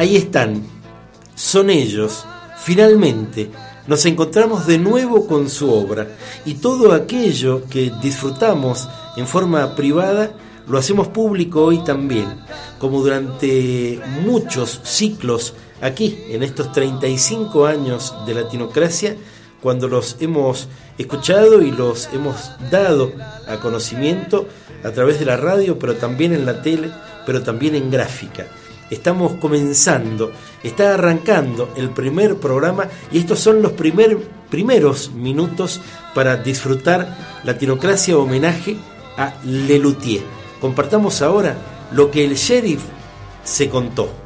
Ahí están, son ellos, finalmente. Nos encontramos de nuevo con su obra y todo aquello que disfrutamos en forma privada lo hacemos público hoy también, como durante muchos ciclos aquí, en estos 35 años de Latinocracia, cuando los hemos escuchado y los hemos dado a conocimiento a través de la radio, pero también en la tele, pero también en gráfica. Estamos comenzando, está arrancando el primer programa y estos son los primer, primeros minutos para disfrutar Latinocracia homenaje a Lelutier. Compartamos ahora lo que el sheriff se contó.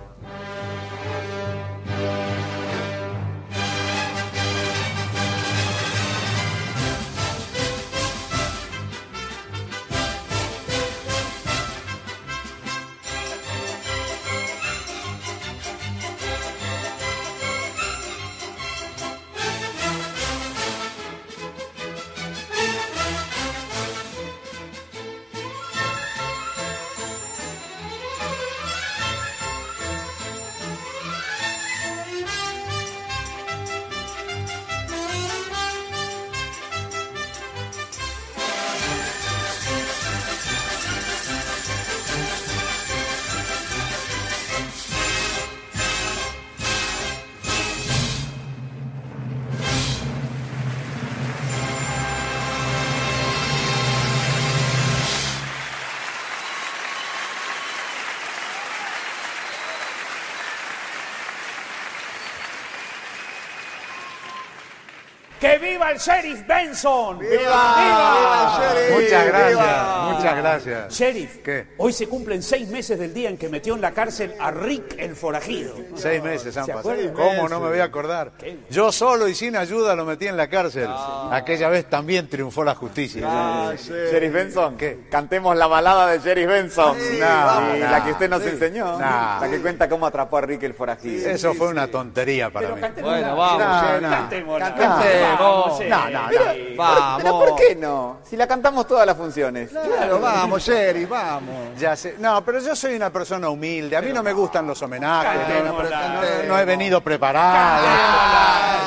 ¡Que viva el sheriff Benson! ¡Viva! ¡Viva el sheriff! Muchas gracias, ¡Viva! Muchas gracias. Sheriff, ¿Qué? hoy se cumplen seis meses del día en que metió en la cárcel a Rick el forajido. Seis meses han ¿Se pasado. ¿Cómo no me voy a acordar? Yo solo y sin ayuda lo metí en la cárcel. Aquella vez también triunfó la justicia. Sheriff Benson, ¿qué? Cantemos la balada de Sheriff Benson. Sí, la que usted nos Sí. enseñó. No. La que cuenta cómo atrapó a Rick el forajido. Eso fue una tontería para mí. Bueno, vamos, No. Cantemos. Vamos, Sheriff. No, no, no. Vamos. Pero ¿por qué no? Si la cantamos todas las funciones. Claro, vamos, Sherry, vamos. Ya sé. No, pero yo soy una persona humilde. A mí no me gustan los homenajes. No- no he venido preparado.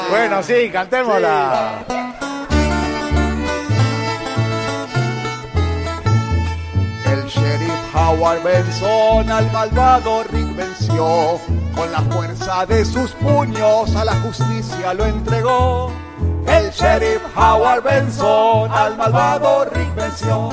Bueno, sí, cantémosla. El sheriff Howard Benson al malvado Rick venció. Con la fuerza de sus puños a la justicia lo entregó. El sheriff Howard Benson al malvado Rick venció.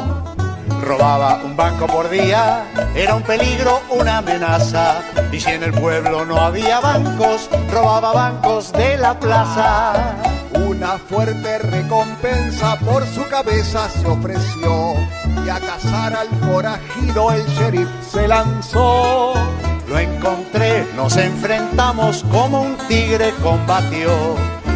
Robaba un banco por día, era un peligro, una amenaza. Y si en el pueblo no había bancos, robaba bancos de la plaza. Una fuerte recompensa por su cabeza se ofreció. Y a cazar al forajido el sheriff se lanzó. Lo encontré, nos enfrentamos como un tigre combatió.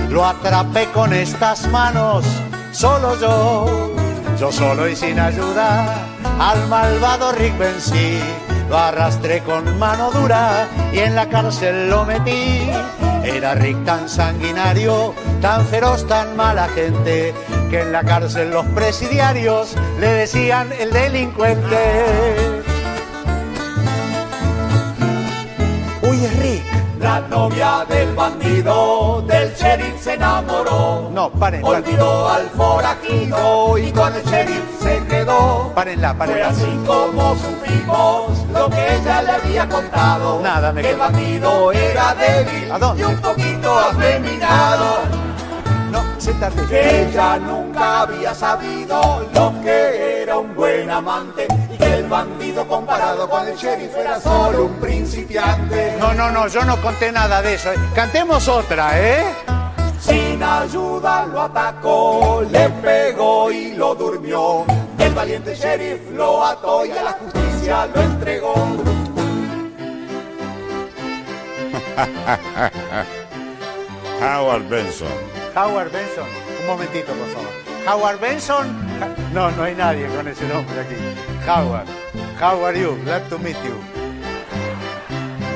Lo atrapé con estas manos, solo yo. Yo solo y sin ayuda al malvado Rick vencí. Lo arrastré con mano dura y en la cárcel lo metí. Era Rick tan sanguinario, tan feroz, tan mala gente, que en la cárcel los presidiarios le decían el delincuente. Uy, es Rick. La novia del bandido del sheriff se enamoró. No, paren, paren. Olvidó al forajido y con el sheriff se quedó. Párenla, Fue párenla. así como supimos lo que ella le había contado. Nada me Que el bandido era débil ¿A dónde? y un poquito afeminado. No, siéntate. Que ella nunca había sabido lo que era un buen amante. Bandido comparado con el sheriff era solo un principiante. No, no, no, yo no conté nada de eso. Cantemos otra, ¿eh? Sin ayuda lo atacó, le pegó y lo durmió. El valiente sheriff lo ató y a la justicia lo entregó. Howard Benson. Howard Benson. Un momentito, por favor. Howard Benson. No, no hay nadie con ese nombre aquí. Howard. How are you? Glad to meet you.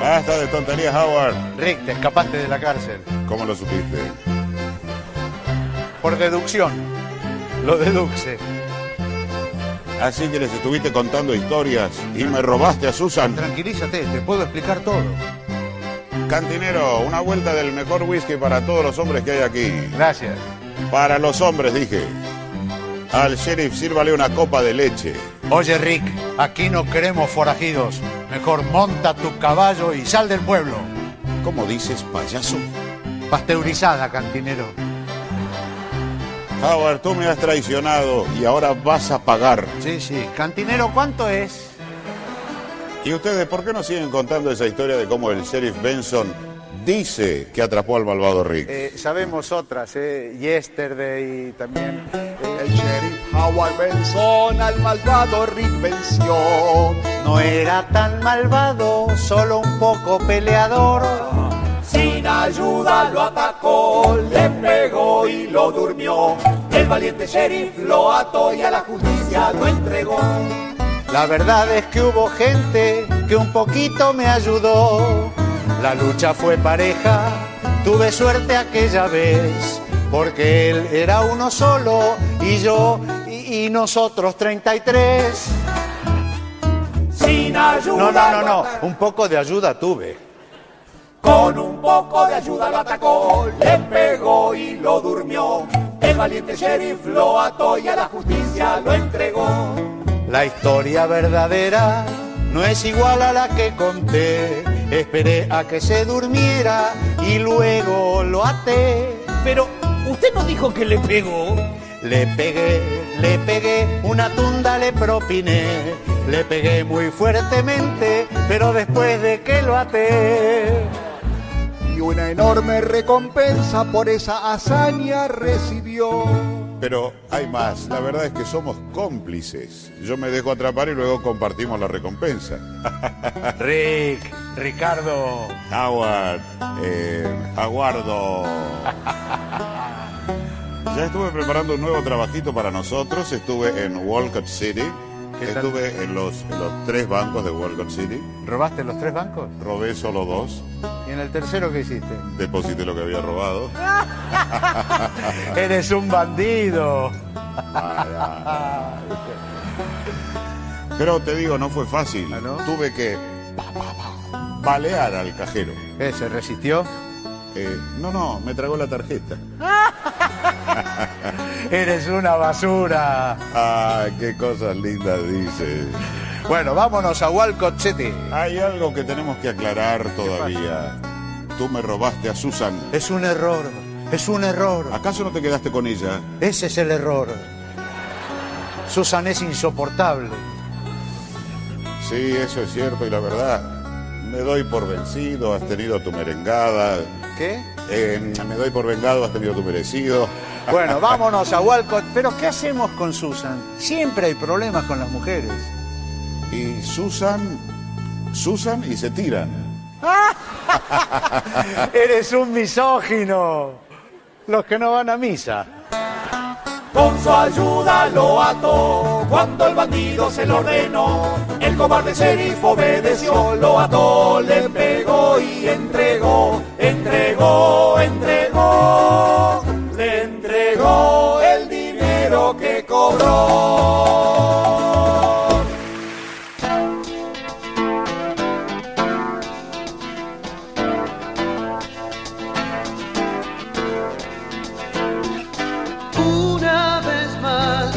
Basta de tonterías, Howard. Rick, te escapaste de la cárcel. ¿Cómo lo supiste? Por deducción. Lo deduce. Así que les estuviste contando historias y me robaste a Susan. Tranquilízate, te puedo explicar todo. Cantinero, una vuelta del mejor whisky para todos los hombres que hay aquí. Gracias. Para los hombres, dije. Al sheriff sírvale una copa de leche. Oye, Rick, aquí no queremos forajidos. Mejor monta tu caballo y sal del pueblo. ¿Cómo dices, payaso? Pasteurizada, cantinero. Howard, tú me has traicionado y ahora vas a pagar. Sí, sí. Cantinero, ¿cuánto es? ¿Y ustedes por qué no siguen contando esa historia de cómo el sheriff Benson dice que atrapó al malvado Rick? Eh, sabemos otras, ¿eh? Yesterday también... eh, El sheriff Howard Benson al malvado Rick venció. No era tan malvado, solo un poco peleador. Sin ayuda lo atacó, le pegó y lo durmió. El valiente sheriff lo ató y a la justicia lo entregó. La verdad es que hubo gente que un poquito me ayudó. La lucha fue pareja, tuve suerte aquella vez, porque él era uno solo y yo y, y nosotros 33. Sin ayuda No, no, no, no, un poco de ayuda tuve. Con un poco de ayuda lo atacó, le pegó y lo durmió. El valiente sheriff lo ató y a la justicia lo entregó. La historia verdadera no es igual a la que conté. Esperé a que se durmiera y luego lo até. Pero usted no dijo que le pegó. Le pegué, le pegué, una tunda le propiné. Le pegué muy fuertemente, pero después de que lo até. Y una enorme recompensa por esa hazaña recibió. Pero hay más, la verdad es que somos cómplices. Yo me dejo atrapar y luego compartimos la recompensa. Rick, Ricardo. Howard, eh, aguardo. Ya estuve preparando un nuevo trabajito para nosotros. Estuve en Walcott City. Estuve en los, en los tres bancos de Walcott City. ¿Robaste los tres bancos? Robé solo dos. ¿Y en el tercero qué hiciste? Deposité lo que había robado. Eres un bandido. Pero te digo, no fue fácil. ¿Ah, no? Tuve que balear al cajero. ¿Qué, ¿Se resistió? Eh, no, no, me tragó la tarjeta. Eres una basura. Ah, qué cosas lindas dices. Bueno, vámonos a Walcott City. Hay algo que tenemos que aclarar todavía. Tú me robaste a Susan. Es un error, es un error. ¿Acaso no te quedaste con ella? Ese es el error. Susan es insoportable. Sí, eso es cierto y la verdad, me doy por vencido, has tenido tu merengada. ¿Qué? Eh, me doy por vengado, has tenido tu merecido. Bueno, vámonos a Walcott. Pero ¿qué hacemos con Susan? Siempre hay problemas con las mujeres. Y Susan, Susan y se tiran. Eres un misógino. Los que no van a misa. Con su ayuda lo ató cuando el bandido se lo ordenó. El cobarde sheriff obedeció, lo ató, le pegó y entregó, entregó, entregó, le entregó el dinero que cobró. Una vez más,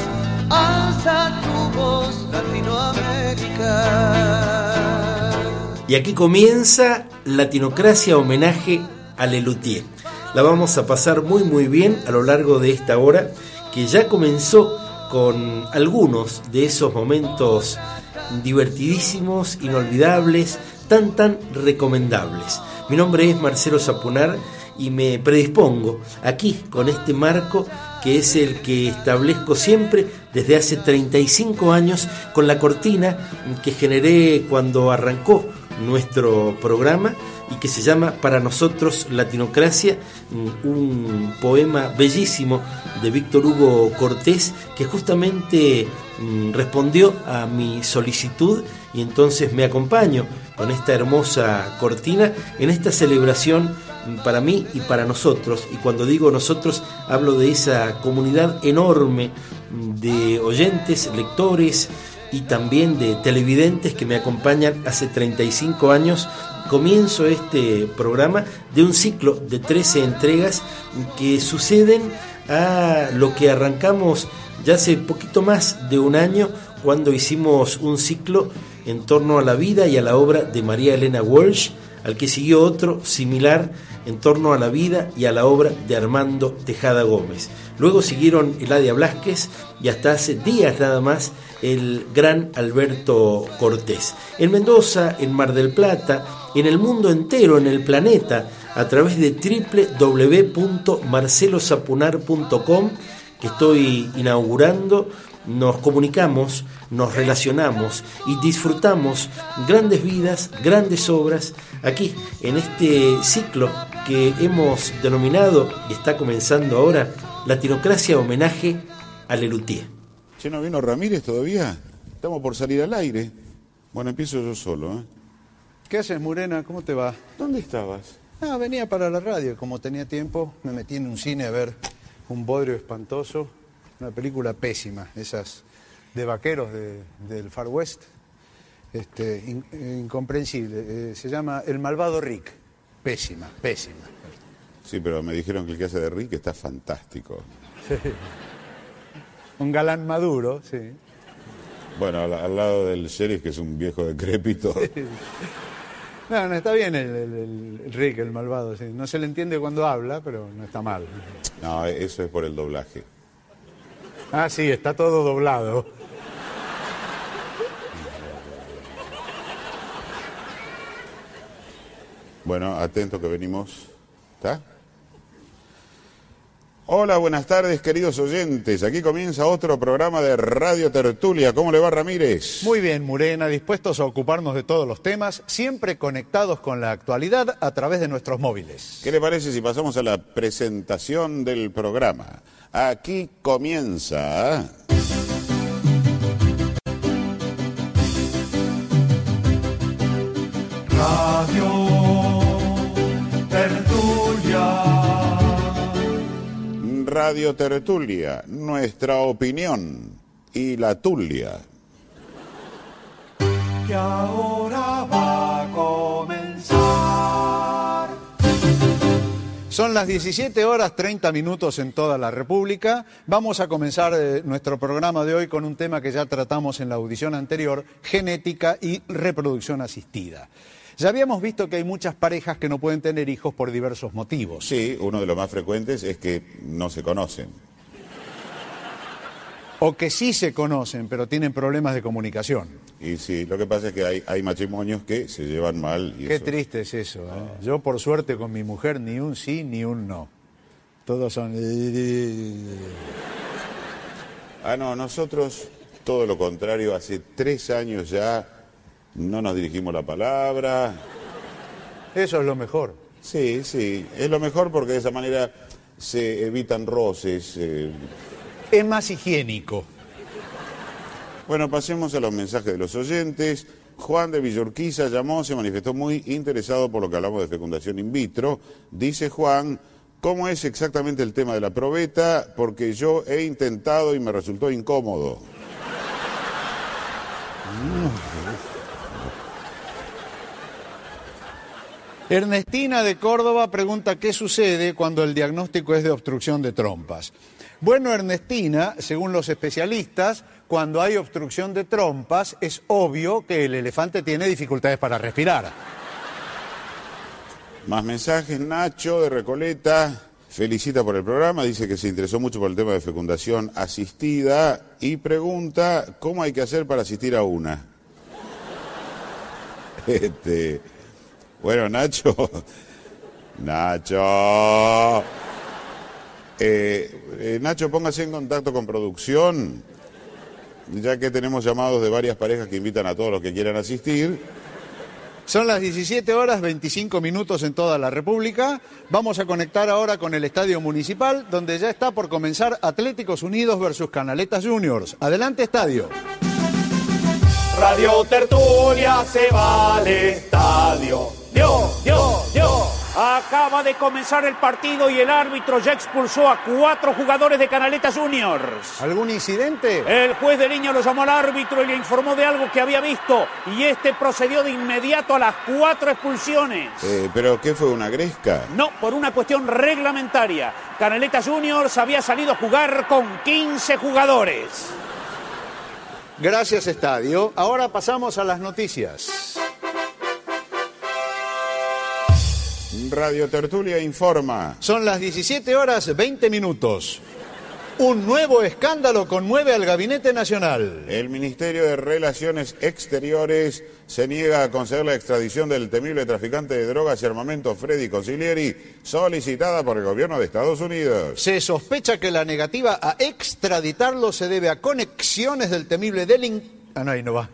alza tu voz, Latinoamérica. Y aquí comienza Latinocracia homenaje a Lelutier. La vamos a pasar muy muy bien a lo largo de esta hora que ya comenzó con algunos de esos momentos divertidísimos, inolvidables, tan tan recomendables. Mi nombre es Marcelo Zapunar y me predispongo aquí con este marco que es el que establezco siempre desde hace 35 años con la cortina que generé cuando arrancó nuestro programa y que se llama Para nosotros Latinocracia, mm, un poema bellísimo de Víctor Hugo Cortés que justamente mm, respondió a mi solicitud y entonces me acompaño con esta hermosa cortina en esta celebración para mí y para nosotros. Y cuando digo nosotros, hablo de esa comunidad enorme de oyentes, lectores y también de televidentes que me acompañan hace 35 años. Comienzo este programa de un ciclo de 13 entregas que suceden a lo que arrancamos ya hace poquito más de un año cuando hicimos un ciclo en torno a la vida y a la obra de María Elena Walsh, al que siguió otro similar en torno a la vida y a la obra de Armando Tejada Gómez. Luego siguieron Eladia Blasquez y hasta hace días nada más el gran Alberto Cortés. En Mendoza, en Mar del Plata, en el mundo entero, en el planeta, a través de www.marcelosapunar.com que estoy inaugurando, nos comunicamos, nos relacionamos y disfrutamos grandes vidas, grandes obras aquí en este ciclo que hemos denominado y está comenzando ahora Latinocracia homenaje a Lelutier. ¿Che no vino Ramírez todavía? Estamos por salir al aire. Bueno, empiezo yo solo. ¿eh? ¿Qué haces, Murena? ¿Cómo te va? ¿Dónde estabas? Ah, venía para la radio. Como tenía tiempo, me metí en un cine a ver un bodrio espantoso, una película pésima, esas de vaqueros de- del Far West. Este, in- incomprensible. Eh, se llama El malvado Rick. Pésima, pésima. Sí, pero me dijeron que el que hace de Rick está fantástico. Un galán maduro, sí. Bueno, al, al lado del sheriff, que es un viejo decrépito. No, no, está bien el, el- el Rick, el malvado. sí. No se le entiende cuando habla, pero no está mal. No, eso es por el doblaje. Ah, sí, está todo doblado. Bueno, atento que venimos. ¿Está? Hola, buenas tardes, queridos oyentes. Aquí comienza otro programa de Radio Tertulia. ¿Cómo le va, Ramírez? Muy bien, Murena, dispuestos a ocuparnos de todos los temas, siempre conectados con la actualidad a través de nuestros móviles. ¿Qué le parece si pasamos a la presentación del programa? Aquí comienza. Radio Radio Tertulia, nuestra opinión y la tulia. Que ahora va a comenzar. Son las 17 horas 30 minutos en toda la República. Vamos a comenzar eh, nuestro programa de hoy con un tema que ya tratamos en la audición anterior, genética y reproducción asistida. Ya habíamos visto que hay muchas parejas que no pueden tener hijos por diversos motivos. Sí, uno de los más frecuentes es que no se conocen. O que sí se conocen, pero tienen problemas de comunicación. Y sí, lo que pasa es que hay, hay matrimonios que se llevan mal. Y Qué eso- triste es eso. ¿eh? Yo, por suerte, con mi mujer, ni un sí ni un no. Todos son... Ah, no, nosotros todo lo contrario, hace tres años ya no nos dirigimos la palabra. Eso es lo mejor. Sí, sí, es lo mejor porque de esa manera se evitan roces. eh. Es más higiénico. Bueno, pasemos a los mensajes de los oyentes. Juan de Villorquiza llamó, se manifestó muy interesado por lo que hablamos de fecundación in vitro. Dice Juan, ¿cómo es exactamente el tema de la probeta? Porque yo he intentado y me resultó incómodo. Ernestina de Córdoba pregunta qué sucede cuando el diagnóstico es de obstrucción de trompas. Bueno, Ernestina, según los especialistas, cuando hay obstrucción de trompas es obvio que el elefante tiene dificultades para respirar. Más mensajes, Nacho de Recoleta felicita por el programa, dice que se interesó mucho por el tema de fecundación asistida y pregunta cómo hay que hacer para asistir a una. Este, bueno, Nacho, Nacho, Eh, eh, Nacho, póngase en contacto con producción, ya que tenemos llamados de varias parejas que invitan a todos los que quieran asistir. Son las 17 horas 25 minutos en toda la República. Vamos a conectar ahora con el Estadio Municipal, donde ya está por comenzar Atléticos Unidos versus Canaletas Juniors. Adelante, Estadio. Radio Tertulia se va al estadio. Dio, dio, dio. Acaba de comenzar el partido y el árbitro ya expulsó a cuatro jugadores de Canaleta Juniors. ¿Algún incidente? El juez de línea lo llamó al árbitro y le informó de algo que había visto y este procedió de inmediato a las cuatro expulsiones. Eh, ¿Pero qué fue, una gresca? No, por una cuestión reglamentaria. Canaleta Juniors había salido a jugar con 15 jugadores. Gracias, Estadio. Ahora pasamos a las noticias. Radio Tertulia informa. Son las 17 horas 20 minutos. Un nuevo escándalo conmueve al Gabinete Nacional. El Ministerio de Relaciones Exteriores se niega a conceder la extradición del temible traficante de drogas y armamento Freddy Consiglieri, solicitada por el gobierno de Estados Unidos. Se sospecha que la negativa a extraditarlo se debe a conexiones del temible delin... Ah, no, ahí no va.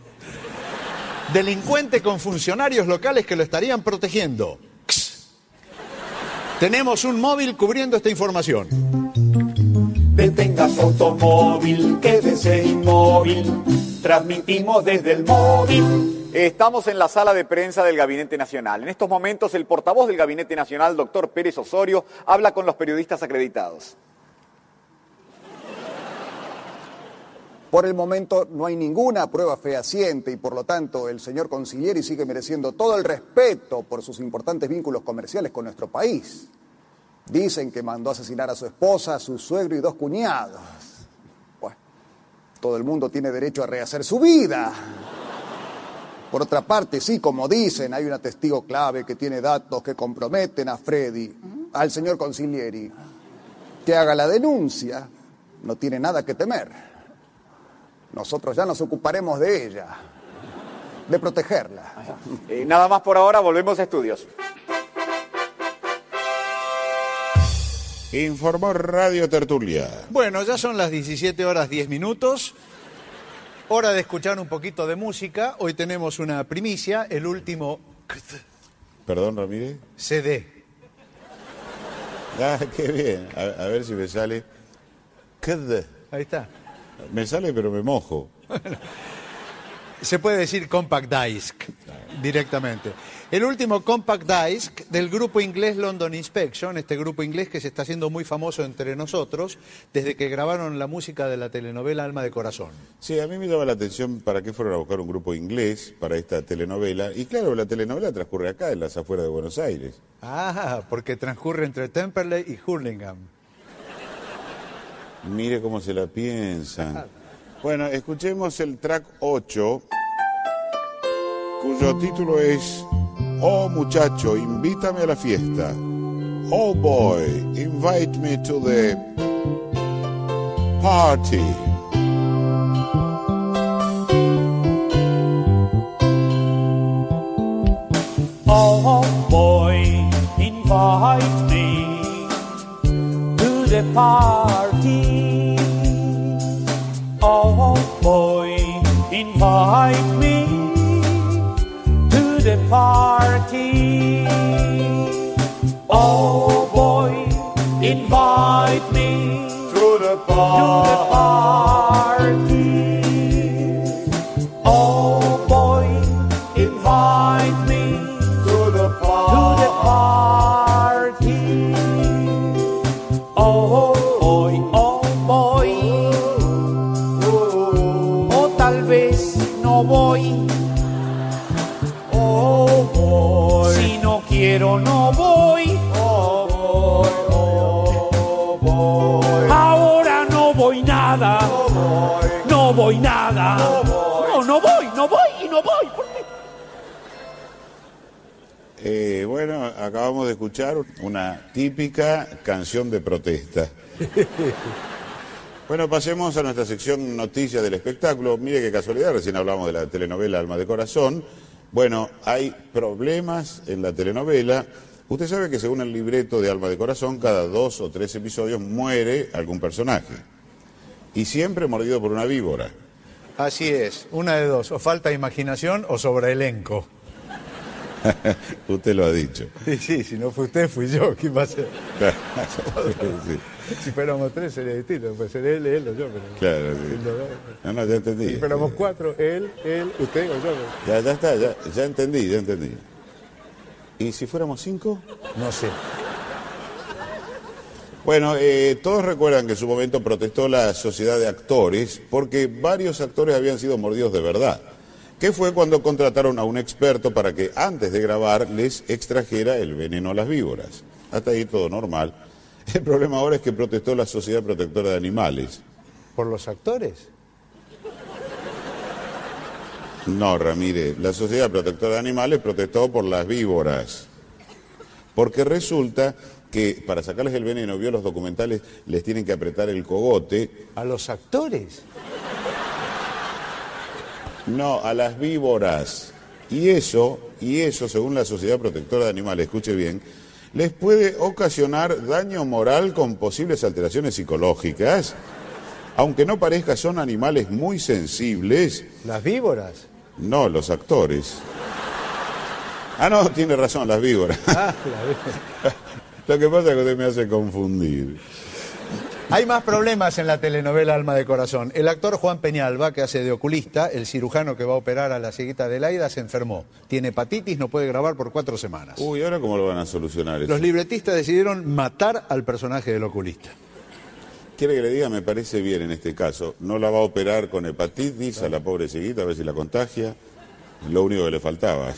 Delincuente con funcionarios locales que lo estarían protegiendo. Tenemos un móvil cubriendo esta información. Detenga su automóvil, quédese inmóvil. Transmitimos desde el móvil. Estamos en la sala de prensa del Gabinete Nacional. En estos momentos, el portavoz del Gabinete Nacional, doctor Pérez Osorio, habla con los periodistas acreditados. Por el momento no hay ninguna prueba fehaciente y por lo tanto el señor Consiglieri sigue mereciendo todo el respeto por sus importantes vínculos comerciales con nuestro país. Dicen que mandó asesinar a su esposa, a su suegro y dos cuñados. Bueno, todo el mundo tiene derecho a rehacer su vida. Por otra parte, sí, como dicen, hay una testigo clave que tiene datos que comprometen a Freddy, al señor Consiglieri, que haga la denuncia. No tiene nada que temer. Nosotros ya nos ocuparemos de ella, de protegerla. Eh, nada más por ahora, volvemos a estudios. Informó Radio Tertulia. Bueno, ya son las 17 horas 10 minutos. Hora de escuchar un poquito de música. Hoy tenemos una primicia, el último Perdón, Ramírez. CD. Ah, qué bien. A, a ver si me sale. Kd. Ahí está. Me sale, pero me mojo. Se puede decir compact disc directamente. El último compact disc del grupo inglés London Inspection, este grupo inglés que se está haciendo muy famoso entre nosotros desde que grabaron la música de la telenovela Alma de Corazón. Sí, a mí me llama la atención para qué fueron a buscar un grupo inglés para esta telenovela. Y claro, la telenovela transcurre acá, en las afueras de Buenos Aires. Ah, porque transcurre entre Temperley y Hurlingham. Mire cómo se la piensan. Bueno, escuchemos el track 8, cuyo título es Oh muchacho, invítame a la fiesta. Oh boy, invite me to the party. Oh boy, invite me party. Oh boy, invite me to the party. Oh boy, invite me to the party. Acabamos de escuchar una típica canción de protesta. Bueno, pasemos a nuestra sección Noticias del Espectáculo. Mire qué casualidad, recién hablamos de la telenovela Alma de Corazón. Bueno, hay problemas en la telenovela. Usted sabe que según el libreto de Alma de Corazón, cada dos o tres episodios muere algún personaje. Y siempre mordido por una víbora. Así es, una de dos, o falta imaginación o sobre elenco. Usted lo ha dicho. Sí, sí, si no fue usted, fui yo, ¿quién va a ser? Sí, Si fuéramos tres sería distinto, pues sería él, él o yo, pero... claro, sí. No, no, ya entendí. Si fuéramos cuatro, él, él, usted o yo. Ya, ya está, ya, ya entendí, ya entendí. ¿Y si fuéramos cinco? No sé. Bueno, eh, todos recuerdan que en su momento protestó la sociedad de actores porque varios actores habían sido mordidos de verdad. Que fue cuando contrataron a un experto para que antes de grabar les extrajera el veneno a las víboras. Hasta ahí todo normal. El problema ahora es que protestó la Sociedad Protectora de Animales. ¿Por los actores? No, Ramírez, la Sociedad Protectora de Animales protestó por las víboras. Porque resulta que para sacarles el veneno, vio los documentales, les tienen que apretar el cogote. ¿A los actores? No, a las víboras. Y eso, y eso, según la Sociedad Protectora de Animales, escuche bien, les puede ocasionar daño moral con posibles alteraciones psicológicas. Aunque no parezca, son animales muy sensibles. ¿Las víboras? No, los actores. Ah, no, tiene razón, las víboras. Ah, la víbora. Lo que pasa es que usted me hace confundir. Hay más problemas en la telenovela Alma de Corazón. El actor Juan Peñalba, que hace de oculista, el cirujano que va a operar a la cieguita de Laida, se enfermó. Tiene hepatitis, no puede grabar por cuatro semanas. Uy, ¿ahora cómo lo van a solucionar eso? Los libretistas decidieron matar al personaje del oculista. Quiere que le diga, me parece bien en este caso. No la va a operar con hepatitis a la pobre cieguita, a ver si la contagia. Lo único que le faltaba.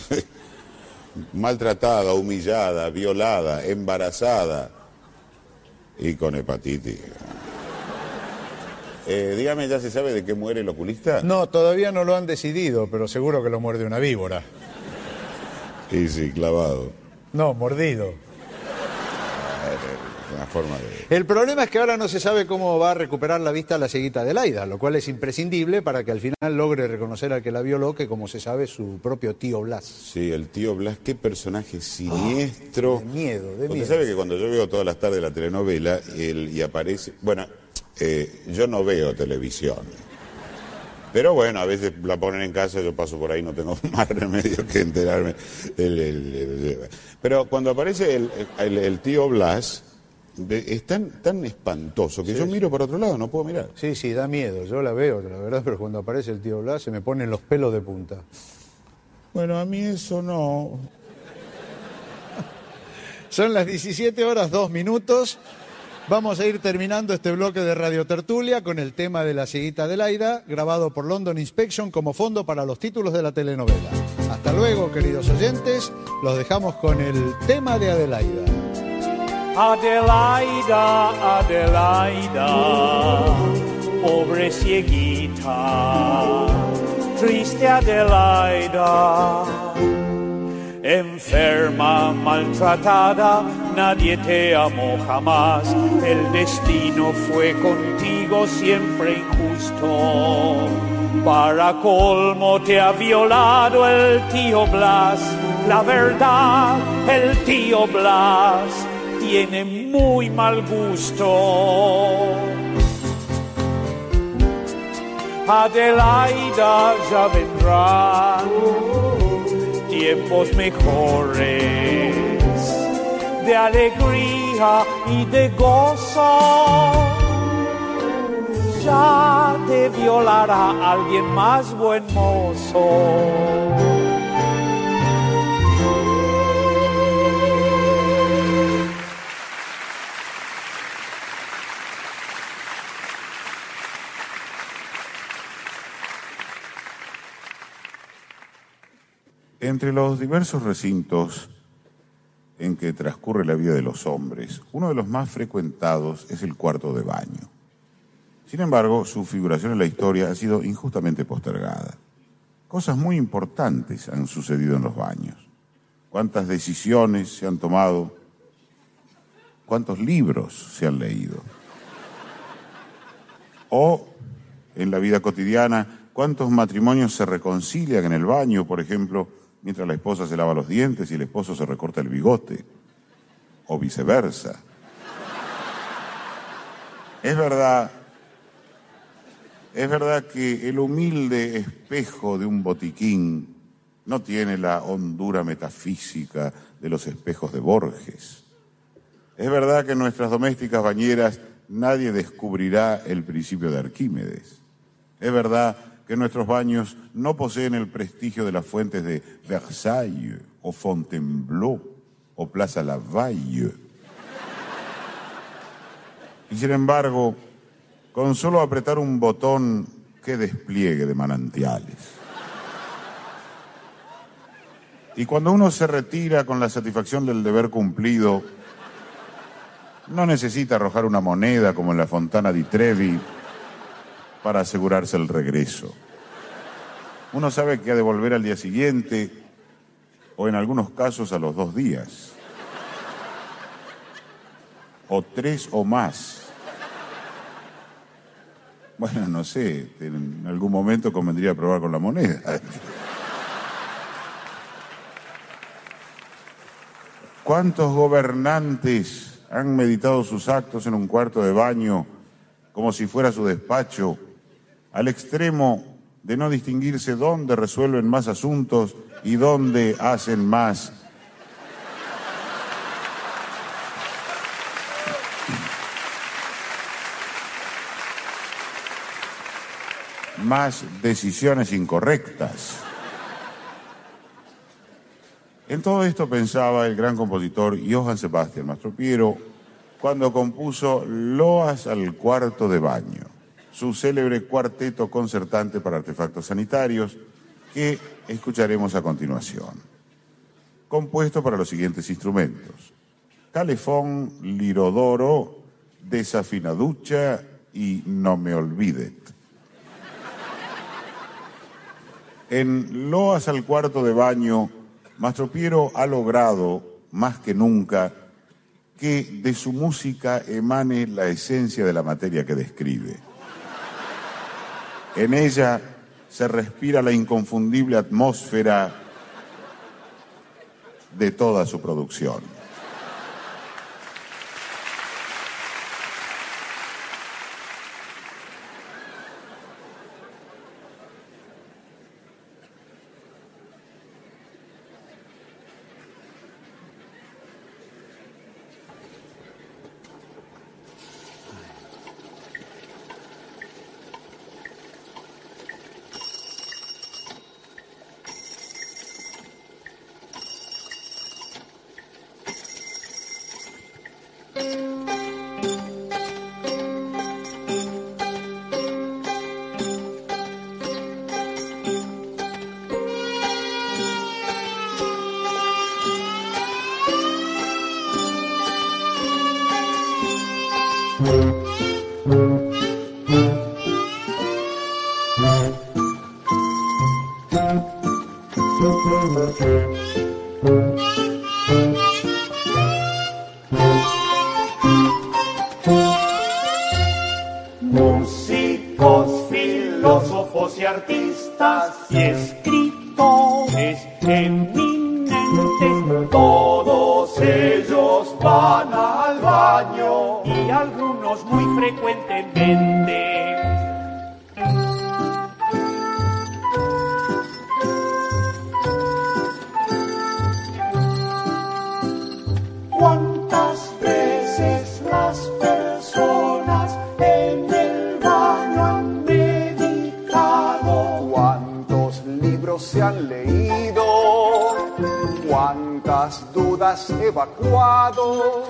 Maltratada, humillada, violada, embarazada y con hepatitis. Eh, dígame, ¿ya se sabe de qué muere el oculista? No, todavía no lo han decidido, pero seguro que lo muerde una víbora. Y sí, clavado. No, mordido. Una forma de... El problema es que ahora no se sabe cómo va a recuperar la vista la cieguita de Laida, lo cual es imprescindible para que al final logre reconocer al que la violó, que como se sabe es su propio tío Blas. Sí, el tío Blas, qué personaje siniestro. De miedo, de Usted miedo. sabe que cuando yo veo todas las tardes la telenovela él, y aparece. Bueno, eh, yo no veo televisión. Pero bueno, a veces la ponen en casa, yo paso por ahí, no tengo más remedio que enterarme. El- el- el- pero cuando aparece el, el- el tío Blas, es tan, tan espantoso que yo miro para otro lado, no puedo mirar. Sí, sí, da miedo, yo la veo, la verdad, pero cuando aparece el tío Blas se me ponen los pelos de punta. Bueno, a mí eso no. Son las 17 horas 2 minutos. Vamos a ir terminando este bloque de Radio Tertulia con el tema de la cieguita de Laida, grabado por London Inspection como fondo para los títulos de la telenovela. Hasta luego, queridos oyentes. Los dejamos con el tema de Adelaida. Adelaida, Adelaida, pobre cieguita, triste Adelaida, enferma, maltratada, nadie te amó jamás, el destino fue contigo siempre injusto. Para colmo te ha violado el tío Blas, la verdad, el tío Blas tiene muy mal gusto. Adelaida ya vendrán tiempos mejores de alegría y de gozo. Ya te violará alguien más buen mozo. Entre los diversos recintos en que transcurre la vida de los hombres, uno de los más frecuentados es el cuarto de baño. Sin embargo, su figuración en la historia ha sido injustamente postergada. Cosas muy importantes han sucedido en los baños. Cuántas decisiones se han tomado, cuántos libros se han leído. O, en la vida cotidiana, cuántos matrimonios se reconcilian en el baño, por ejemplo, mientras la esposa se lava los dientes y el esposo se recorta el bigote. O viceversa. Es verdad, es verdad que el humilde espejo de un botiquín no tiene la hondura metafísica de los espejos de Borges. Es verdad que en nuestras domésticas bañeras nadie descubrirá el principio de Arquímedes. Es verdad que nuestros baños no poseen el prestigio de las fuentes de Versailles o Fontainebleau. o Plaza Lavalle. Y sin embargo, con solo apretar un botón, qué despliegue de manantiales. Y cuando uno se retira con la satisfacción del deber cumplido, no necesita arrojar una moneda como en la Fontana di Trevi para asegurarse el regreso. Uno sabe que ha de volver al día siguiente o en algunos casos a los dos días. O tres o más. Bueno, no sé, en algún momento convendría probar con la moneda. ¿Cuántos gobernantes han meditado sus actos en un cuarto de baño como si fuera su despacho, al extremo de no distinguirse dónde resuelven más asuntos y dónde hacen más más decisiones incorrectas. En todo esto pensaba el gran compositor Johann Sebastian Mastropiero cuando compuso Loas al cuarto de baño, su célebre cuarteto concertante para artefactos sanitarios que escucharemos a continuación. Compuesto para los siguientes instrumentos: calefón, lirodoro, desafinaducha y no me olvidet. En Loas al cuarto de baño, Mastro Piero ha logrado, más que nunca, que de su música emane la esencia de la materia que describe. En ella se respira la inconfundible atmósfera de toda su producción. Se han leído? ¿Cuántas dudas evacuado?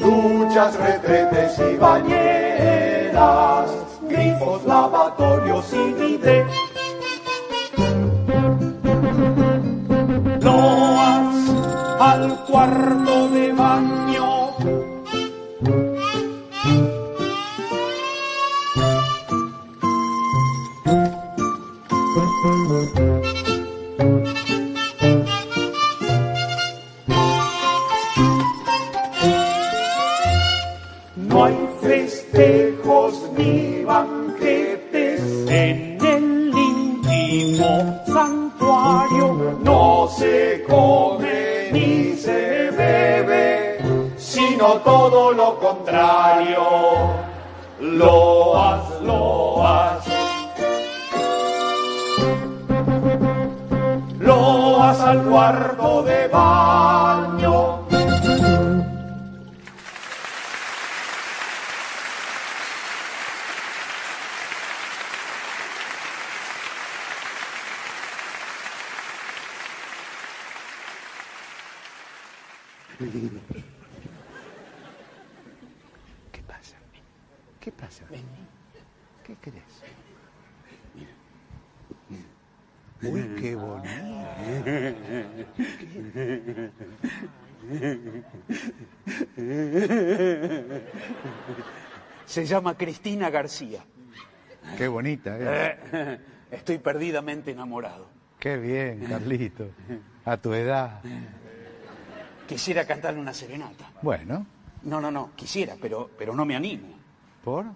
Duchas, retretes y bañeras, grifos, lavatorios y bidet. Loas al cuarto qué bonito. Se llama Cristina García. Qué bonita, ¿eh? Eh, Estoy perdidamente enamorado. Qué bien, Carlito. A tu edad. Quisiera cantarle una serenata. Bueno, No, no, no, quisiera, pero, pero no me animo. ¿por?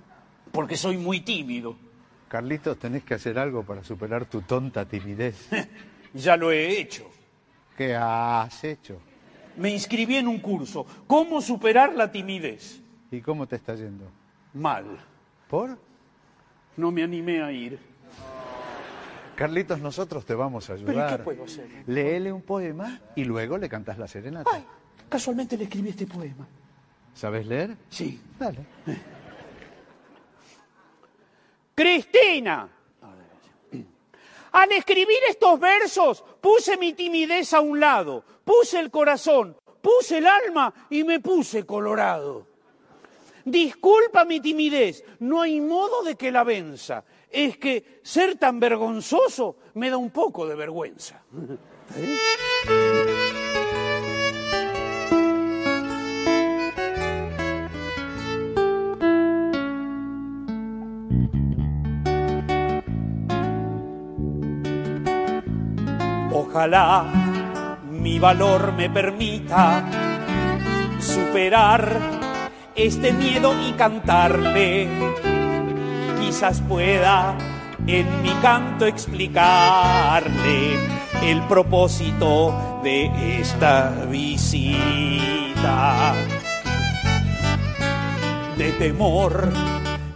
Porque soy muy tímido. Carlitos, tenés que hacer algo para superar tu tonta timidez. Ya lo he hecho. ¿Qué has hecho? Me inscribí en un curso. ¿Cómo superar la timidez? ¿Y cómo te está yendo? Mal. ¿Por? No me animé a ir. Carlitos, nosotros te vamos a ¿Pero y ayudar. qué puedo hacer? Léele un poema y luego le cantas la serenata. Ay, casualmente le escribí este poema. ¿Sabes leer? Sí. Dale. Cristina. Al escribir estos versos puse mi timidez a un lado, puse el corazón, puse el alma y me puse colorado. Disculpa mi timidez, no hay modo de que la venza. Es que ser tan vergonzoso me da un poco de vergüenza. Ojalá mi valor me permita superar este miedo y cantarle. Quizás pueda en mi canto explicarle el propósito de esta visita. De temor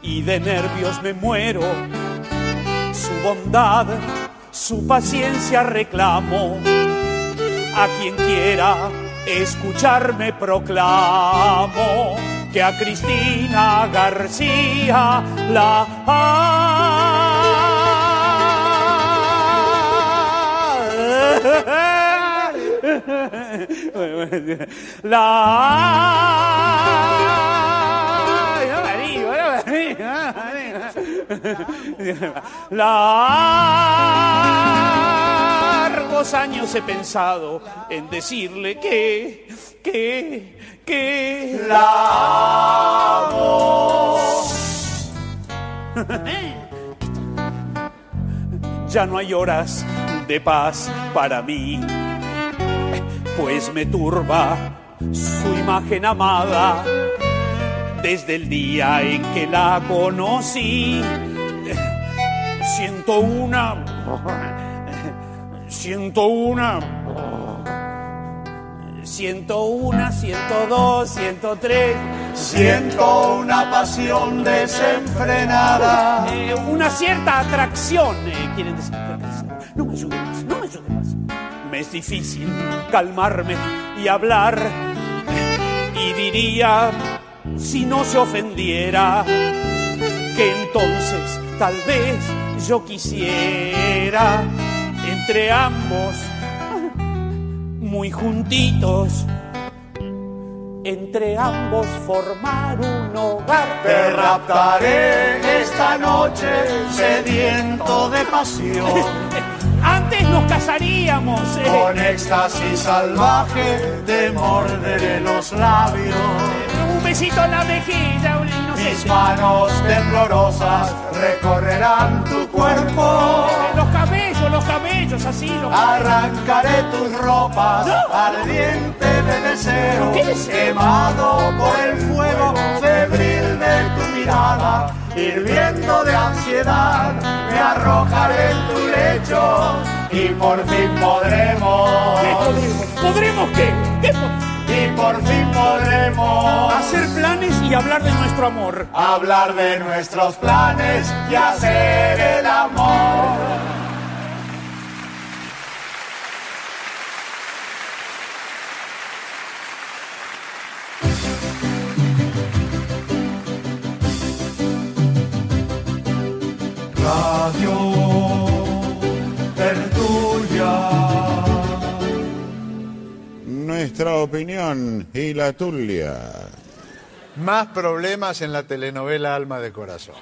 y de nervios me muero, su bondad, su paciencia reclamo. A quien quiera escucharme proclamo que a Cristina García la la largos años he pensado en decirle que, que, que la amo. ya no hay horas de paz para mí, pues me turba su imagen amada desde el día en que la conocí. Siento una, siento una, siento una, ciento dos, ciento tres. Siento una pasión desenfrenada. Eh, una cierta atracción, eh, quieren decir. No me ayude más, no me ayude más. Me es difícil calmarme y hablar. Y diría, si no se ofendiera, que entonces tal vez yo quisiera entre ambos, muy juntitos, entre ambos formar un hogar. Te raptaré esta noche sediento de pasión. Antes nos casaríamos. eh. Con éxtasis salvaje te morderé los labios. Un besito en la mejilla, un-. Mis manos temblorosas recorrerán tu cuerpo. Los cabellos, los cabellos, así, los Arrancaré tus ropas No. ardiente de deseo, quemado por el fuego febril de tu mirada, hirviendo de ansiedad, me arrojaré en tu lecho y por fin podremos, ¿Qué podremos? ¿Podremos qué? ¿Qué po- y por fin podremos Hacer planes y hablar de nuestro amor. hablar de nuestros planes y hacer el amor. Radio Nuestra opinión y la tuya. Más problemas en la telenovela Alma de Corazón.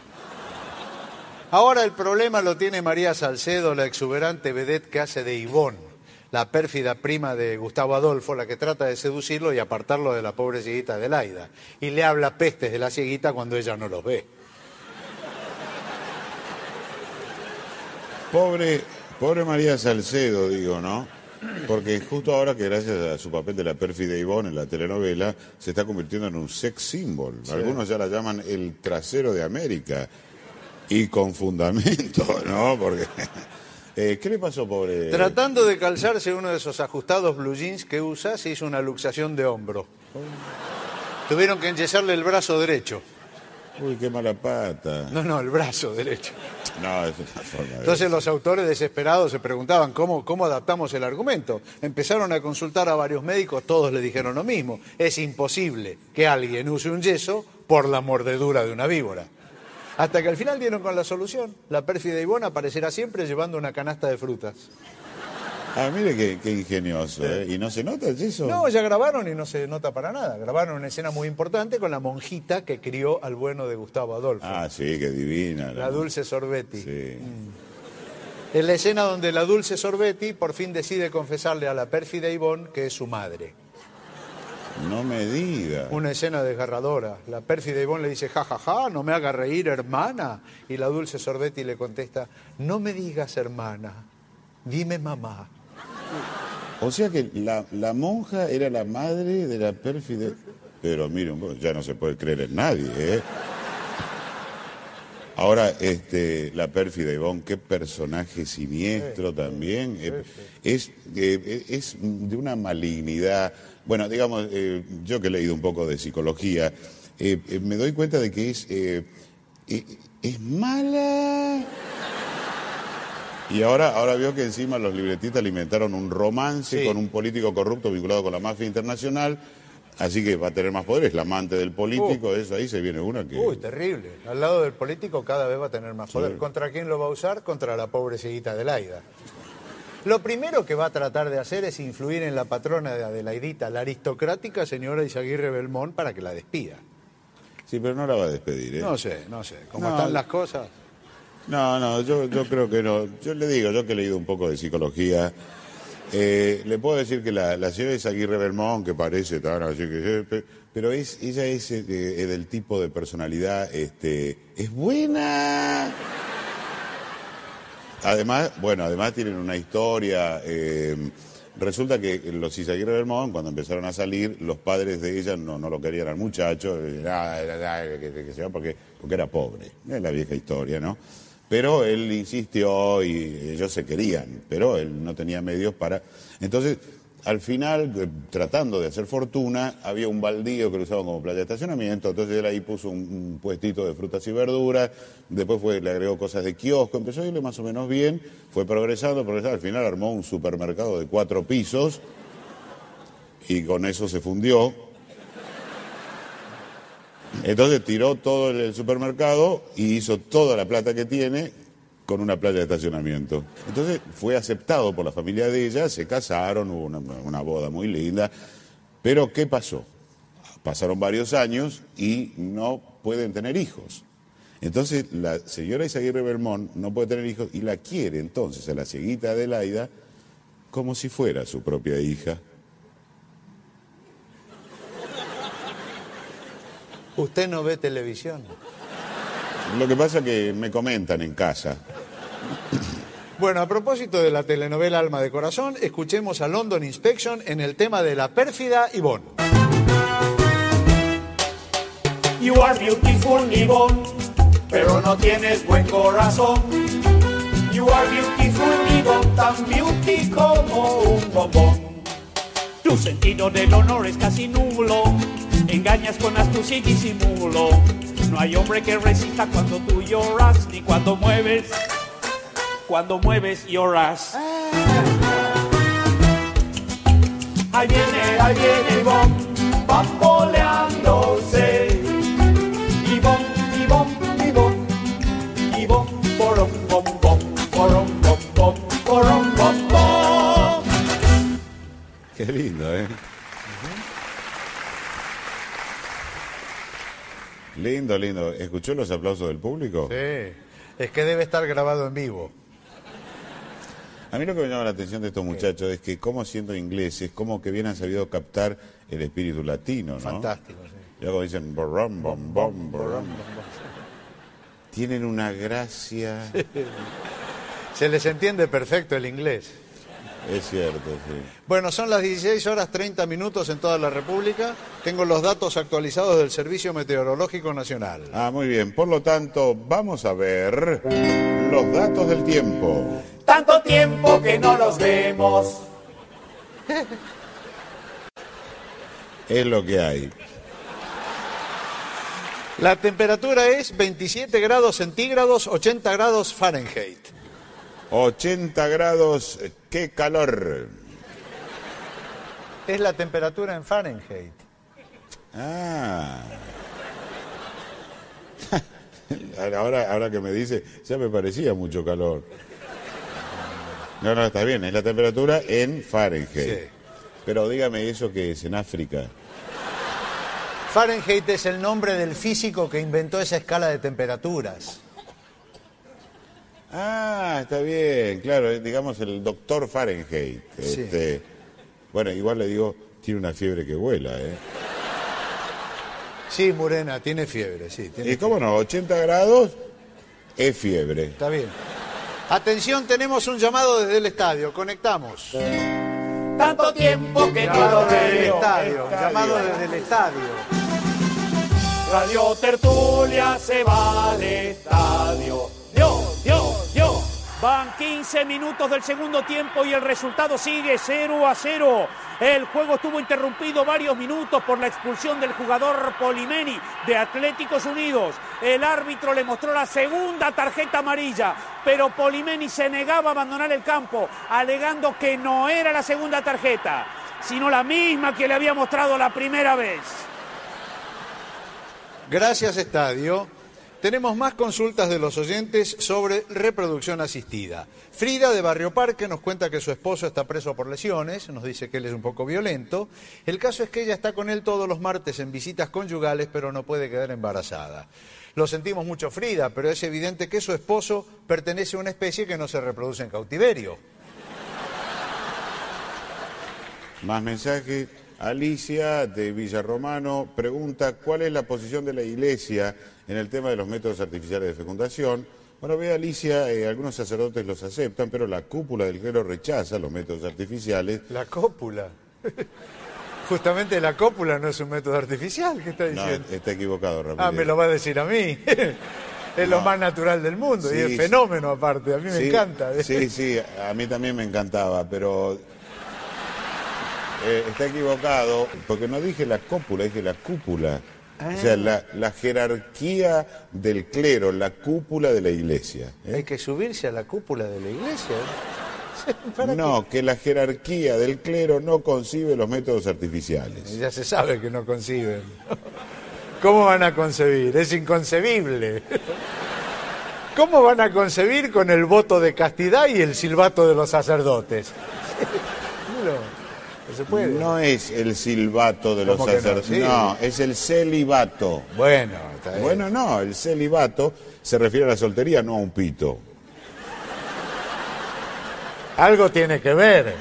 Ahora el problema lo tiene María Salcedo, la exuberante vedette que hace de Ivón, la pérfida prima de Gustavo Adolfo, la que trata de seducirlo y apartarlo de la pobre cieguita de Laida. Y le habla pestes de la cieguita cuando ella no los ve. Pobre, pobre María Salcedo, digo, ¿no? Porque justo ahora que gracias a su papel de la pérfida Ivonne en la telenovela, se está convirtiendo en un sex symbol. Algunos ya la llaman el trasero de América. Y con fundamento, ¿no? Porque... Eh, ¿Qué le pasó, pobre? Tratando de calzarse uno de esos ajustados blue jeans que usa, se hizo una luxación de hombro. Tuvieron que enyesarle el brazo derecho. Uy, qué mala pata. No, no, el brazo derecho. No, es una forma de... Entonces los autores desesperados se preguntaban cómo, cómo adaptamos el argumento. Empezaron a consultar a varios médicos, todos le dijeron lo mismo. Es imposible que alguien use un yeso por la mordedura de una víbora. Hasta que al final dieron con la solución. La pérfida Ivona aparecerá siempre llevando una canasta de frutas. Ah, mire qué, qué ingenioso, ¿eh? ¿Y no se nota el yeso? No, ya grabaron y no se nota para nada. Grabaron una escena muy importante con la monjita que crió al bueno de Gustavo Adolfo. Ah, sí, qué divina. La Dulce Sorbetti. Sí. Es la escena donde la Dulce Sorbetti por fin decide confesarle a la pérfida Ivonne que es su madre. No me diga. Una escena desgarradora. La pérfida Ivonne le dice, ja, ja, ja, no me haga reír, hermana. Y la Dulce Sorbetti le contesta, no me digas hermana, dime mamá. O sea que la, la monja era la madre de la pérfida... Pero miren, ya no se puede creer en nadie, ¿eh? Ahora, este, la pérfida Ivonne, qué personaje siniestro también. Eh, es, eh, es de una malignidad. Bueno, digamos, eh, yo que he leído un poco de psicología, eh, me doy cuenta de que es, es mala. Y ahora, ahora veo que encima los libretistas alimentaron un romance Sí. con un político corrupto vinculado con la mafia internacional. Así que va a tener más poder, es la amante del político, eso ahí se viene una que... Uy, terrible. Al lado del político cada vez va a tener más poder. Sí. ¿Contra quién lo va a usar? Contra la pobre de Laida. Lo primero que va a tratar de hacer es influir en la patrona de Adelaidita, la aristocrática señora Isaguirre Belmont, para que la despida. Sí, pero no la va a despedir, ¿eh? No sé, no sé. Como No. están las cosas. No, no, yo, yo creo que no. Yo le digo, yo que he leído un poco de psicología, eh, le puedo decir que la, la señora Isaguirre Belmont, que parece tan así que... pe- Pero es, ella es eh, eh, del tipo de personalidad, este, es buena. Además, bueno, además tienen una historia. eh, resulta que los Isaguirre Belmont, cuando empezaron a salir, los padres de ella no, lo querían al muchacho, eh, ah, que, porque, porque era pobre. Es la vieja historia, ¿no? Pero él insistió y ellos se querían, pero él no tenía medios para. Entonces, al final, eh, tratando de hacer fortuna, había un baldío que lo usaban como playa de estacionamiento, entonces él ahí puso un, puestito de frutas y verduras, después fue, le agregó cosas de kiosco, empezó a irle más o menos bien, fue progresando, progresando, al final armó un supermercado de cuatro pisos y con eso se fundió. Entonces tiró todo el supermercado y hizo toda la plata que tiene con una playa de estacionamiento. Entonces fue aceptado por la familia de ella, se casaron, hubo una, boda muy linda. Pero ¿qué pasó? Pasaron varios años y no pueden tener hijos. Entonces la señora Isaguirre Belmont no puede tener hijos y la quiere entonces a la cieguita Adelaida como si fuera su propia hija. Usted no ve televisión. Lo que pasa es que me comentan en casa. Bueno, a propósito de la telenovela Alma de Corazón, escuchemos a London Inspection en el tema de la pérfida Ivonne. You are beautiful, Yvonne, pero no tienes buen corazón. You are beautiful, Yvonne, tan beauty como un bombón. Tu sentido del honor es casi nulo. Engañas con astucia y disimulo. No hay hombre que resista cuando tú lloras, ni cuando mueves. Cuando mueves, lloras. Ahí viene, ahí viene Yvonne, bamboleándose. Yvonne, Yvonne, Yvonne, Yvonne, porom, bom, bom, porom, bom, bom, porom, bom, bom. Qué lindo, ¿eh? Lindo, lindo. ¿Escuchó los aplausos del público? Sí. Es que debe estar grabado en vivo. A mí lo que me llama la atención de estos muchachos es que, como siendo ingleses, como que bien han sabido captar el espíritu latino, ¿no? Fantástico, sí. Y luego dicen, borrón, bom, bom, borrón. Tienen una gracia. Se les entiende perfecto el inglés. Es cierto, sí. Bueno, son las 16 horas 30 minutos en toda la República. Tengo los datos actualizados del Servicio Meteorológico Nacional. Ah, muy bien. Por lo tanto, vamos a ver los datos del tiempo. Tanto tiempo que no los vemos. Es lo que hay. La temperatura es 27 grados centígrados, 80 grados Fahrenheit. 80 grados, qué calor. Es la temperatura en Fahrenheit. Ah. Ahora, ahora que me dice, ya me parecía mucho calor. No, no, está bien, es la temperatura en Fahrenheit. Sí. Pero dígame eso que es en África. Fahrenheit es el nombre del físico que inventó esa escala de temperaturas. Ah, está bien, claro, es, digamos el doctor Fahrenheit. Sí. Este, bueno, igual le digo, tiene una fiebre que vuela, ¿eh? Sí, Morena, tiene fiebre, sí. Tiene ¿Y cómo no? 80 grados es fiebre. Está bien. Atención, tenemos un llamado desde el estadio. Conectamos. Tanto tiempo que no Llamado desde el veo. estadio. Llamado desde el estadio. Radio Tertulia se va al estadio. Dios. Van 15 minutos del segundo tiempo y el resultado sigue 0 a 0. El juego estuvo interrumpido varios minutos por la expulsión del jugador Polimeni de Atléticos Unidos. El árbitro le mostró la segunda tarjeta amarilla, pero Polimeni se negaba a abandonar el campo, alegando que no era la segunda tarjeta, sino la misma que le había mostrado la primera vez. Gracias, Estadio. Tenemos más consultas de los oyentes sobre reproducción asistida. Frida de Barrio Parque nos cuenta que su esposo está preso por lesiones, nos dice que él es un poco violento. El caso es que ella está con él todos los martes en visitas conyugales, pero no puede quedar embarazada. Lo sentimos mucho, Frida, pero es evidente que su esposo pertenece a una especie que no se reproduce en cautiverio. Más mensajes. Alicia de Villarromano pregunta cuál es la posición de la Iglesia en el tema de los métodos artificiales de fecundación. Bueno, ve Alicia, eh, algunos sacerdotes los aceptan, pero la cúpula del clero rechaza los métodos artificiales. La cópula. Justamente la cópula no es un método artificial, ¿qué está No, diciendo? está equivocado, Ramírez. Ah, me lo va a decir a mí. es lo No. más natural del mundo y es fenómeno aparte. A mí me encanta. Sí, sí, a mí también me encantaba, pero eh, está equivocado, porque no dije la cópula, dije la cúpula. O sea, la, la jerarquía del clero, la cúpula de la iglesia. ¿eh? Hay que subirse a la cúpula de la iglesia. ¿Para No, que la jerarquía del clero no concibe los métodos artificiales. Ya se sabe que no conciben. ¿Cómo van a concebir? Es inconcebible. ¿Cómo van a concebir con el voto de castidad y el silbato de los sacerdotes? No, no se puede. No es el silbato de los sacerdotes, Sí. no, es el celibato. Bueno, está bien. Bueno, no, el celibato se refiere a la soltería, no a un pito. Algo tiene que ver.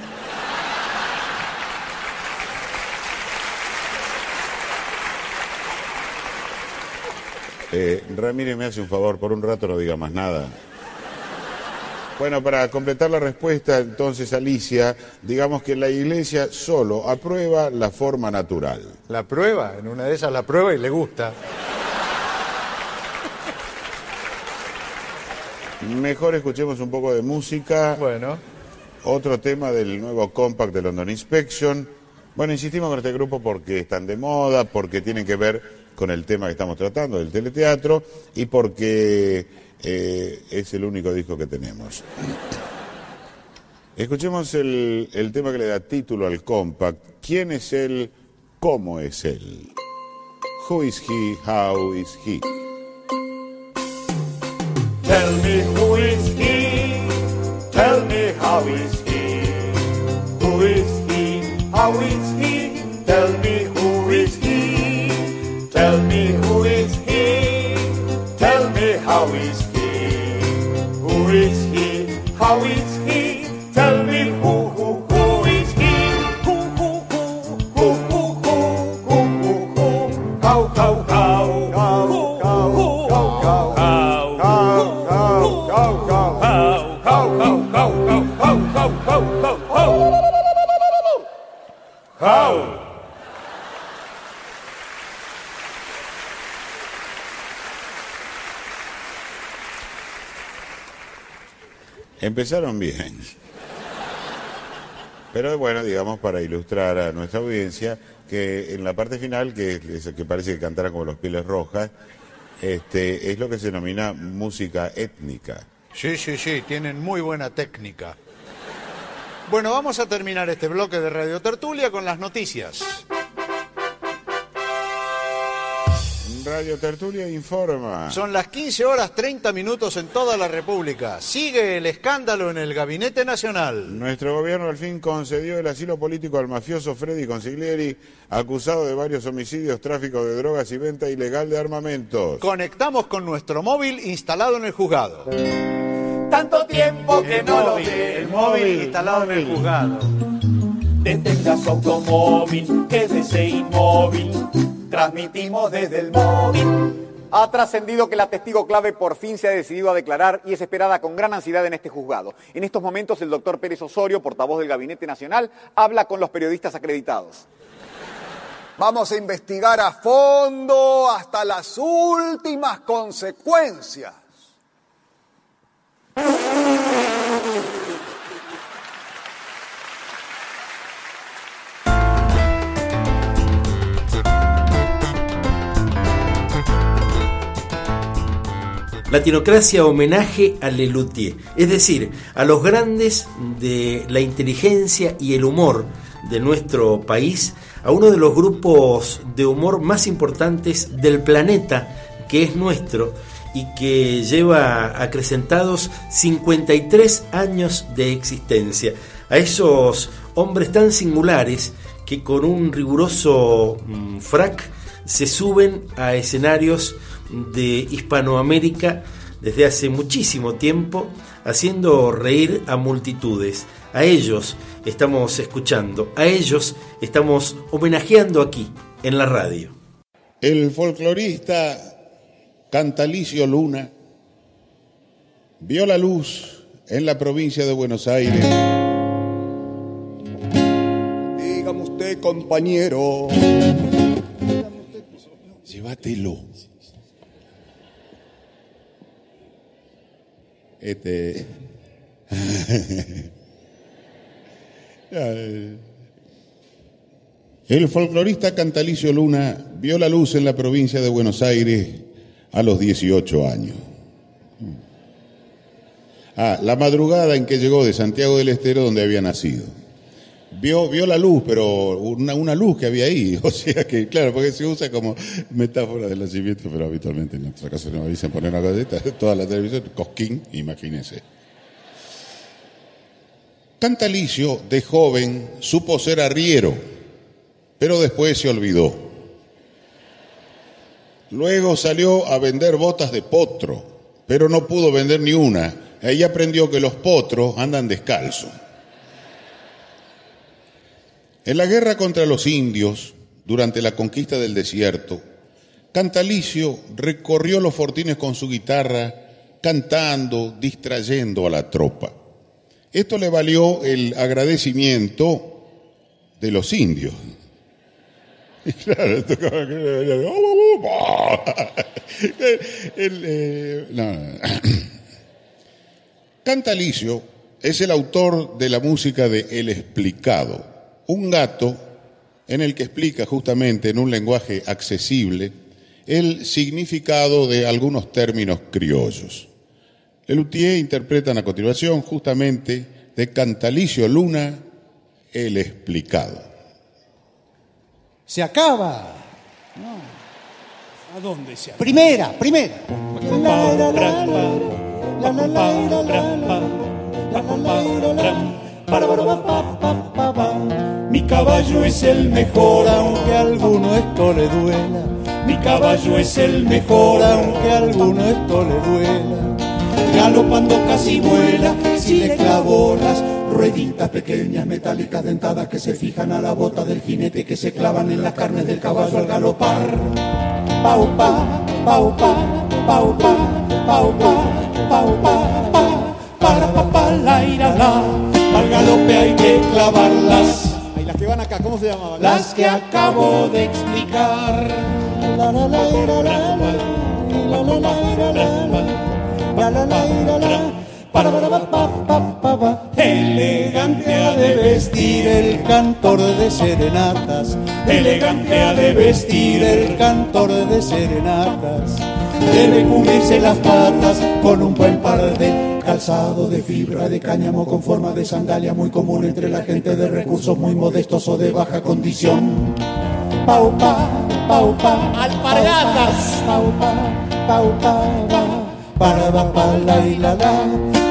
Eh, Ramírez me hace un favor, por un rato no diga más nada. Bueno, para completar la respuesta, entonces, Alicia, digamos que la iglesia solo aprueba la forma natural. La prueba, en una de esas la prueba y le gusta. Mejor escuchemos un poco de música. Bueno, Otro tema del nuevo compact de London Inspection. Bueno, insistimos con este grupo porque están de moda, porque tienen que ver con el tema que estamos tratando, del teleteatro, y porque eh, es el único disco que tenemos. Escuchemos el, el tema que le da título al compact. ¿Quién es él? ¿Cómo es él? Who is he? How is he? Tell me who is he? Tell me how is he? Who is he? How is he? Tell me Are we Empezaron bien. Pero bueno, digamos, para ilustrar a nuestra audiencia, que en la parte final, que, es- que parece que cantaran como los pieles rojas, este, es lo que se denomina música étnica. Sí, sí, sí, tienen muy buena técnica. Bueno, vamos a terminar este bloque de Radio Tertulia con las noticias. Radio Tertulia informa. Son las 15 horas 30 minutos en toda la República. Sigue el escándalo en el Gabinete Nacional. Nuestro gobierno al fin concedió el asilo político al mafioso Freddy Consiglieri, acusado de varios homicidios, tráfico de drogas y venta ilegal de armamentos. Conectamos con nuestro móvil instalado en el juzgado. Tanto tiempo que no lo El ve. móvil instalado en el juzgado. Detenga su automóvil, quédese inmóvil. Transmitimos desde el móvil. Ha trascendido que la testigo clave por fin se ha decidido a declarar y es esperada con gran ansiedad en este juzgado. En estos momentos el doctor Pérez Osorio, portavoz del Gabinete Nacional, habla con los periodistas acreditados. Vamos a investigar a fondo hasta las últimas consecuencias. Latinocracia homenaje a Lelutier, es decir, a los grandes de la inteligencia y el humor de nuestro país, a uno de los grupos de humor más importantes del planeta, que es nuestro, y que lleva acrecentados 53 años de existencia. A esos hombres tan singulares que con un riguroso mm, frac se suben a escenarios de Hispanoamérica desde hace muchísimo tiempo, haciendo reír a multitudes. A ellos estamos escuchando, a ellos estamos homenajeando aquí, en la radio. El folclorista Cantalicio Luna vio la luz en la provincia de Buenos Aires. Dígame usted, compañero. Llévatelo. Este. El folclorista Cantalicio Luna vio la luz en la provincia de Buenos Aires a los 18 años. Ah, la madrugada en que llegó de Santiago del Estero, donde había nacido. Vio, vio la luz, pero una, una luz que había ahí. O sea que, claro, porque se usa como metáfora del nacimiento, pero habitualmente en nuestra casa no dicen poner una galleta, toda la televisión, cosquín, imagínense. Cantalicio, de joven, supo ser arriero, pero después se olvidó. Luego salió a vender botas de potro, pero no pudo vender ni una. Ahí aprendió que los potros andan descalzos. En la guerra contra los indios, durante la conquista del desierto, Cantalicio recorrió los fortines con su guitarra, cantando, distrayendo a la tropa. Esto le valió el agradecimiento de los indios. Claro. Cantalicio es el autor de la música de El Explicado, un gato en el que explica justamente en un lenguaje accesible el significado de algunos términos criollos. Lelutier interpretan a continuación justamente de Cantalicio Luna, El Explicado. Se acaba. ¿A dónde se acaba? Primera, primera. Mi caballo es el mejor, Aunque a alguno esto le duela, mi caballo es el mejor, aunque a alguno esto le duela. Galopando casi vuela, si le clavo las rueditas pequeñas metálicas dentadas que se fijan a la bota del jinete que se clavan en las carnes del caballo al galopar. Pau pa, pau pa, pau pa, pau pa, pau pa, pa, para pa, pa, la ira la. Al galope hay que clavarlas. Acá, ¿cómo se llamaban? Las que acabo de explicar. La, la, la, la, la, la, la, la, la, la. Para. Elegante ha de vestir el cantor de serenatas. Elegante ha de vestir el cantor de serenatas. Debe cubrirse las patas con un buen par de calzado de fibra de cáñamo con forma de sandalia muy común entre la gente de recursos muy modestos o de baja condición. Pau pa, pau pa, alpargatas. Pau pa, pau pa, pa, para pa, pa, la y la la.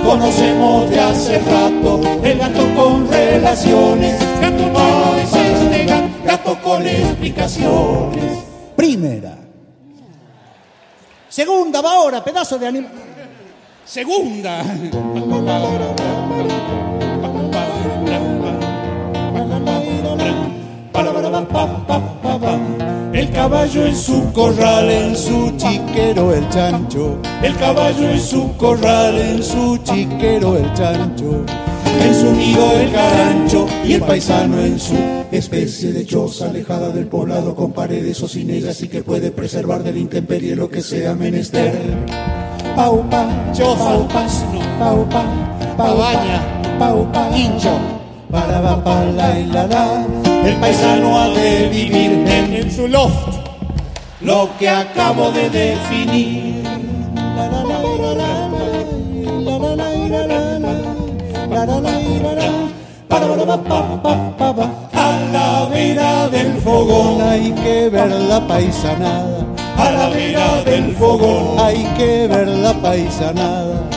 Conocemos de hace rato el gato con relaciones. Gato no es este gato, gato con explicaciones. Primera. Segunda va ahora, pedazo de animal. Segunda. El caballo en su corral, en su chiquero el chancho. El caballo en su corral, en su chiquero el chancho. En su nido el carancho y el paisano en su especie de choza alejada del poblado con paredes o sin ellas y que puede preservar del intemperie lo que sea menester paupa, choza, pasno, paupa, pabaña, paupa, quincho, paraba, pala y la la. El paisano ha de vivir en, en su loft lo que acabo de definir. A la vera del fogón hay que ver la paisanada a la vera del fogón hay que ver la paisanada.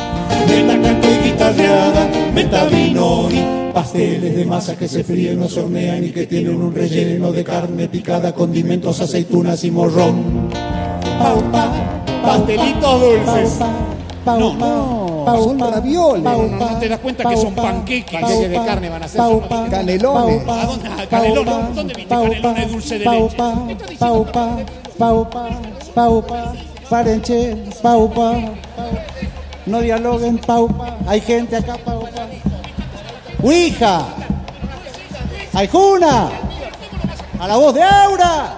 Meta canto y guitarreada, meta vino y pasteles de masa que se fríen o se hornean y que tienen un relleno de carne picada, condimentos, aceitunas y morrón. Pau, pa, pastelitos dulces. No, no, son ravioles. ¿No te das cuenta que son panqueques? Panqueques de carne van a ser. Pau, son pa, canelones. ¿A dónde? Ah, canelones. ¿Dónde viste canelones dulce de leche? Paupa, paupa, paupa, parenche, paupa. No dialoguen, paupa. Hay gente acá, paupa. Ouija. Aijuna. A la voz de Aura.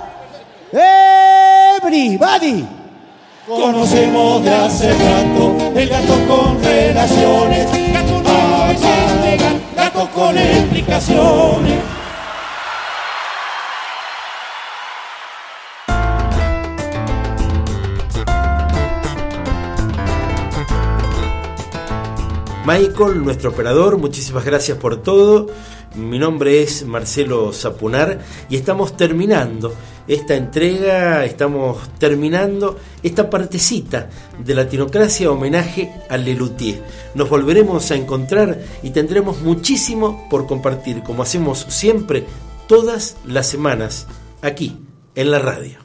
Everybody. Conocemos de hace rato el gato con relaciones. Gato no es gato, gato con explicaciones. Michael, nuestro operador, muchísimas gracias por todo. Mi nombre es Marcelo Zapunar y estamos terminando esta entrega, estamos terminando esta partecita de Latinocracia homenaje a Lelutier. Nos volveremos a encontrar y tendremos muchísimo por compartir, como hacemos siempre todas las semanas aquí en la radio.